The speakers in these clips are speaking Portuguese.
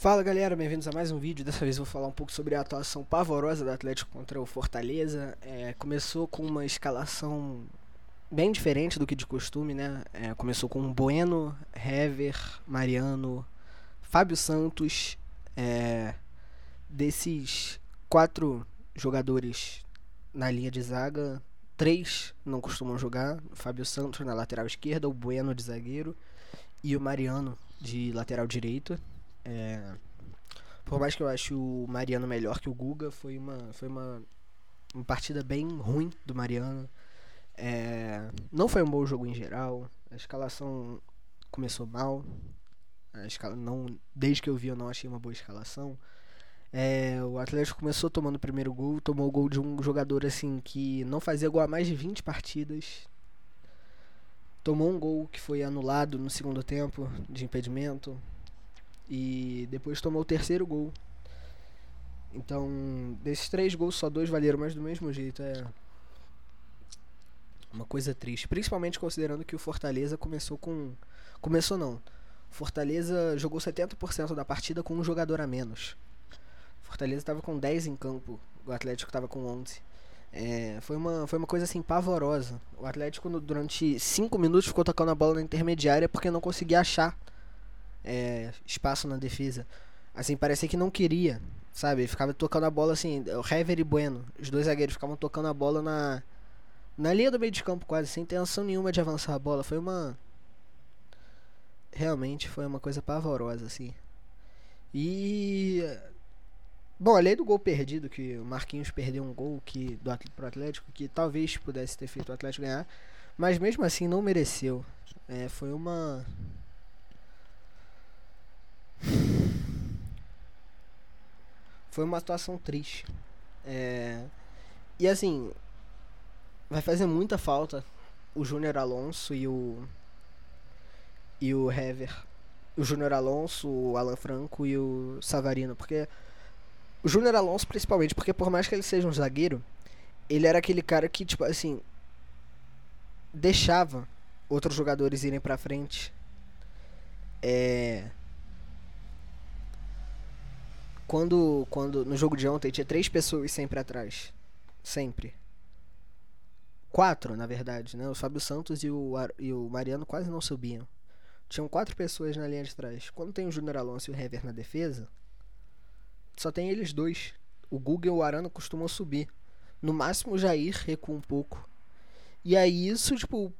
Fala galera, bem-vindos a mais um vídeo. Dessa vez vou falar um pouco sobre a atuação pavorosa do Atlético contra o Fortaleza. É, começou com uma escalação bem diferente do que de costume, né? É, começou com Bueno, Hever, Mariano, Fábio Santos. É, desses quatro jogadores na linha de zaga, três não costumam jogar. Fábio Santos na lateral esquerda, o Bueno de zagueiro e o Mariano de lateral direito. É, por mais que eu ache o Mariano melhor que o Guga, foi uma, foi uma, uma partida bem ruim do Mariano. É, não foi um bom jogo em geral. A escalação começou mal. A escala, não, desde que eu vi, eu não achei uma boa escalação. É, o Atlético começou tomando o primeiro gol, tomou o gol de um jogador assim que não fazia gol há mais de 20 partidas. Tomou um gol que foi anulado no segundo tempo de impedimento. E depois tomou o terceiro gol. Então, desses três gols, só dois valeram, mas do mesmo jeito. É uma coisa triste. Principalmente considerando que o Fortaleza começou com. Começou não. Fortaleza jogou 70% da partida com um jogador a menos. Fortaleza estava com 10 em campo, o Atlético estava com 11. É, foi, uma, foi uma coisa assim pavorosa. O Atlético durante 5 minutos ficou tocando a bola na intermediária porque não conseguia achar é, espaço na defesa. Assim, parecia que não queria, sabe? Ficava tocando a bola assim, o Hever e Bueno, os dois zagueiros ficavam tocando a bola na na linha do meio de campo quase, sem intenção nenhuma de avançar a bola. Foi uma realmente foi uma coisa pavorosa assim. E bom, além do gol perdido que o Marquinhos perdeu um gol que do pro Atlético que talvez pudesse ter feito o Atlético ganhar, mas mesmo assim não mereceu. É, foi uma foi uma atuação triste. É... E assim, vai fazer muita falta o Júnior Alonso e o. E o Hever. O Júnior Alonso, o Alan Franco e o Savarino. Porque. O Júnior Alonso, principalmente, porque por mais que ele seja um zagueiro, ele era aquele cara que, tipo assim. Deixava outros jogadores irem pra frente. É quando, quando no jogo de ontem tinha três pessoas sempre atrás. Sempre. Quatro, na verdade, né? O Fábio Santos e o, e o Mariano quase não subiam. Tinham quatro pessoas na linha de trás. Quando tem o Júnior Alonso e o Hever na defesa, só tem eles dois. O Guga e o Arana costumam subir. No máximo o Jair recua um pouco. E aí isso, tipo.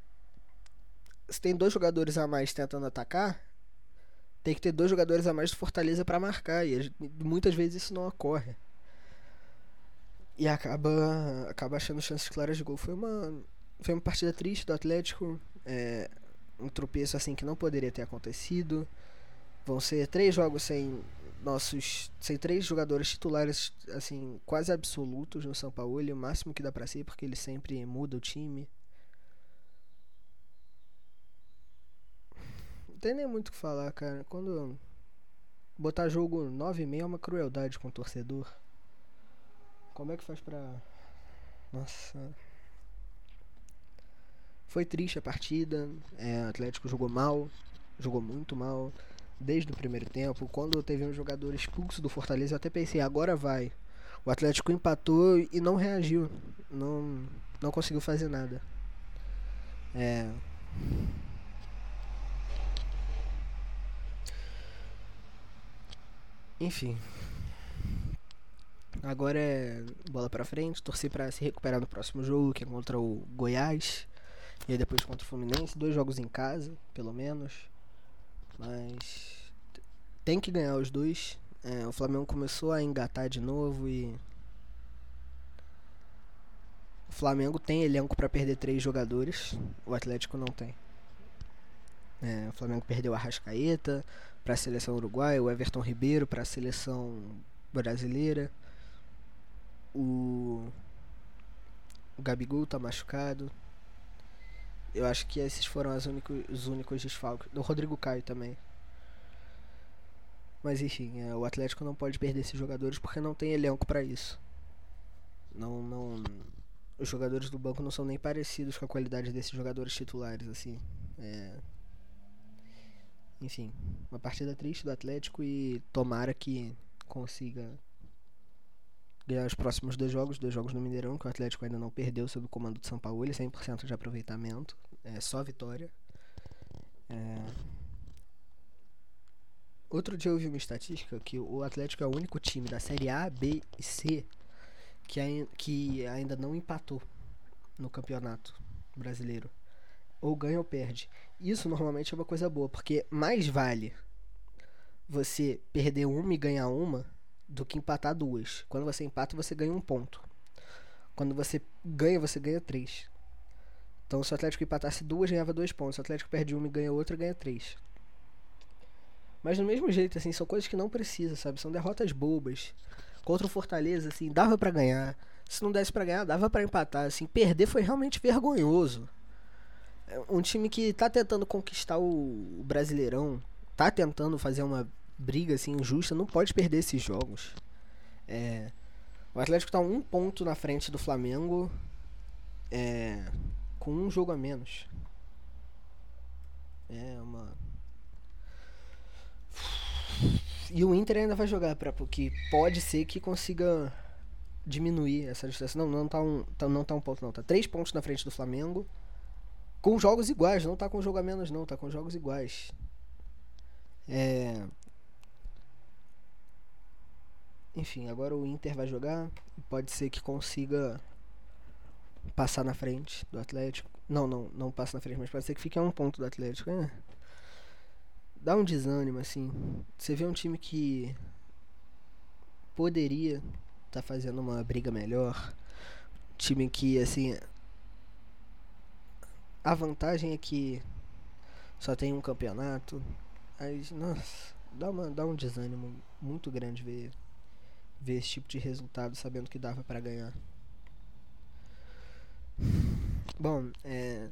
Se tem dois jogadores a mais tentando atacar, tem que ter dois jogadores a mais do Fortaleza para marcar. E muitas vezes isso não ocorre. E acaba, acaba achando chances claras de gol. Foi uma, foi uma partida triste do Atlético. É, um tropeço assim que não poderia ter acontecido. Vão ser três jogos sem nossos sem três jogadores titulares assim quase absolutos no São Paulo, o máximo que dá para ser porque ele sempre muda o time. Tem nem muito o que falar, cara. Quando botar jogo 9 e meia é uma crueldade com o torcedor. Como é que faz pra. Nossa. Foi triste a partida. É, o Atlético jogou mal. Jogou muito mal. Desde o primeiro tempo. Quando teve um jogador expulso do Fortaleza, eu até pensei, agora vai. O Atlético empatou e não reagiu. Não, não conseguiu fazer nada. É. Enfim. Agora é bola pra frente, torcer pra se recuperar no próximo jogo, que é contra o Goiás. E aí depois contra o Fluminense. Dois jogos em casa, pelo menos. Mas tem que ganhar os dois. É, o Flamengo começou a engatar de novo e. O Flamengo tem elenco para perder três jogadores, o Atlético não tem. É, o Flamengo perdeu a Rascaeta para a seleção uruguaia, o Everton Ribeiro para a seleção brasileira. O, o Gabigol tá machucado. Eu acho que esses foram os únicos desfalques. O Rodrigo Caio também. Mas enfim, é, o Atlético não pode perder esses jogadores porque não tem elenco para isso. Não, não, os jogadores do banco não são nem parecidos com a qualidade desses jogadores titulares assim. É, enfim, uma partida triste do Atlético e tomara que consiga ganhar os próximos dois jogos, dois jogos no Mineirão, que o Atlético ainda não perdeu sob o comando de São Paulo, 100% de aproveitamento, é só vitória. É... Outro dia eu vi uma estatística que o Atlético é o único time da Série A, B e C que, que ainda não empatou no campeonato brasileiro. Ou ganha ou perde. Isso normalmente é uma coisa boa, porque mais vale você perder uma e ganhar uma do que empatar duas. Quando você empata, você ganha um ponto. Quando você ganha, você ganha três. Então, se o Atlético empatasse duas, ganhava dois pontos. Se o Atlético perde uma e ganha outra, ganha três. Mas do mesmo jeito, assim, são coisas que não precisa, sabe? São derrotas bobas. Contra o Fortaleza, assim, dava para ganhar. Se não desse para ganhar, dava para empatar, assim. Perder foi realmente vergonhoso. É um time que tá tentando conquistar o Brasileirão, tá tentando fazer uma briga assim injusta, não pode perder esses jogos. É, o Atlético tá um ponto na frente do Flamengo, é, com um jogo a menos. É uma e o Inter ainda vai jogar para porque pode ser que consiga diminuir essa distância. Não, não tá um, tá, não tá um ponto não, tá três pontos na frente do Flamengo. Com jogos iguais, não tá com jogo a menos não, tá com jogos iguais. É Enfim, agora o Inter vai jogar pode ser que consiga passar na frente do Atlético. Não, não, não passa na frente, mas pode ser que fique a um ponto do Atlético. É dá um desânimo, assim. Você vê um time que poderia estar tá fazendo uma briga melhor. Time que, assim. A vantagem é que só tem um campeonato. Aí, nossa, dá, uma, dá um desânimo muito grande ver, ver esse tipo de resultado sabendo que dava para ganhar. Bom, é,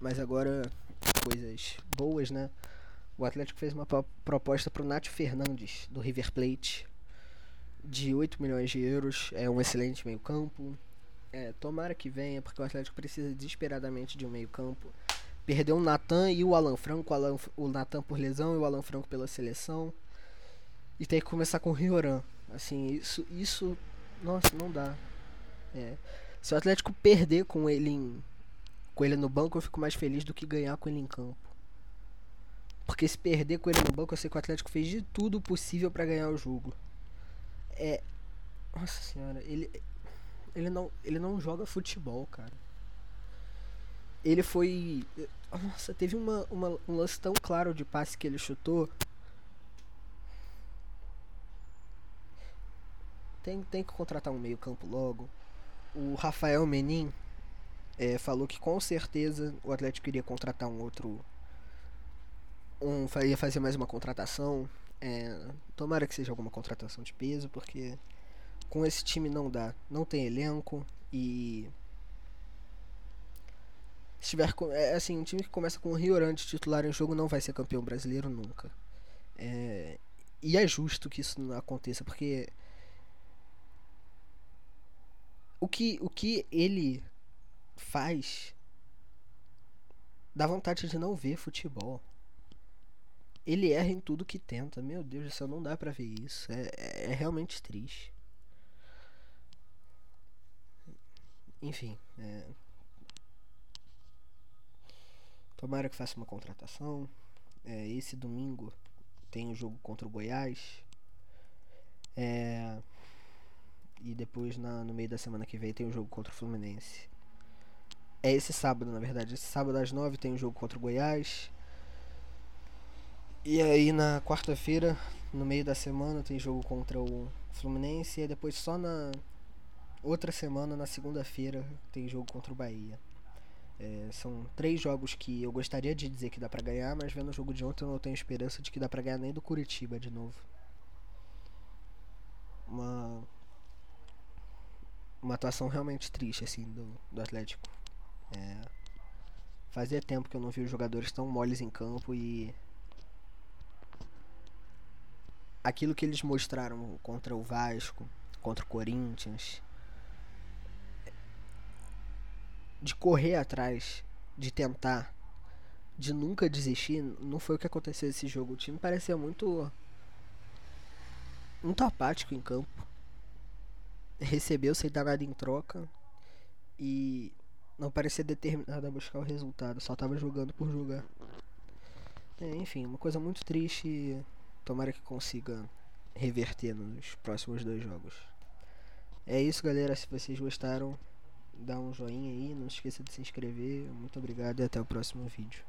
mas agora coisas boas, né? O Atlético fez uma proposta para o Nath Fernandes, do River Plate, de 8 milhões de euros. É um excelente meio-campo. É, tomara que venha, porque o Atlético precisa desesperadamente de um meio-campo. Perdeu o Natan e o Alan Franco, o, Alan, o Natan por lesão e o Alan Franco pela seleção. E tem que começar com o Rioran. Assim, isso, isso, nossa, não dá. É. Se o Atlético perder com ele em, com ele no banco, eu fico mais feliz do que ganhar com ele em campo. Porque se perder com ele no banco, eu sei que o Atlético fez de tudo possível para ganhar o jogo. É. Nossa senhora, ele. Ele não, ele não joga futebol, cara. Ele foi. Nossa, teve uma, uma, um lance tão claro de passe que ele chutou. Tem, tem que contratar um meio-campo logo. O Rafael Menin é, falou que com certeza o Atlético iria contratar um outro um, ia fazer mais uma contratação. É, tomara que seja alguma contratação de peso, porque com esse time não dá. Não tem elenco e. Se tiver. É assim, um time que começa com o Rioran de titular em jogo não vai ser campeão brasileiro nunca. É, e é justo que isso não aconteça, porque. O que, o que ele faz dá vontade de não ver futebol ele erra em tudo que tenta. Meu Deus do céu, não dá pra ver isso. É, é, é realmente triste. Enfim. É... Tomara que faça uma contratação. É, esse domingo tem o um jogo contra o Goiás. É... E depois na, no meio da semana que vem tem o um jogo contra o Fluminense. É esse sábado, na verdade. Esse sábado às nove tem o um jogo contra o Goiás. E aí na quarta-feira, no meio da semana, tem jogo contra o Fluminense e depois só na outra semana, na segunda-feira, tem jogo contra o Bahia. É, são três jogos que eu gostaria de dizer que dá para ganhar, mas vendo o jogo de ontem eu não tenho esperança de que dá para ganhar nem do Curitiba de novo. Uma uma atuação realmente triste assim do, do Atlético. É, fazia tempo que eu não vi os jogadores tão moles em campo e aquilo que eles mostraram contra o Vasco, contra o Corinthians, de correr atrás, de tentar, de nunca desistir, não foi o que aconteceu nesse jogo. O time parecia muito. muito apático em campo. Recebeu sem dar nada em troca. E não parecia determinado a buscar o resultado, só tava jogando por jogar. É, enfim, uma coisa muito triste. Tomara que consiga reverter nos próximos dois jogos. É isso, galera. Se vocês gostaram, dá um joinha aí. Não esqueça de se inscrever. Muito obrigado e até o próximo vídeo.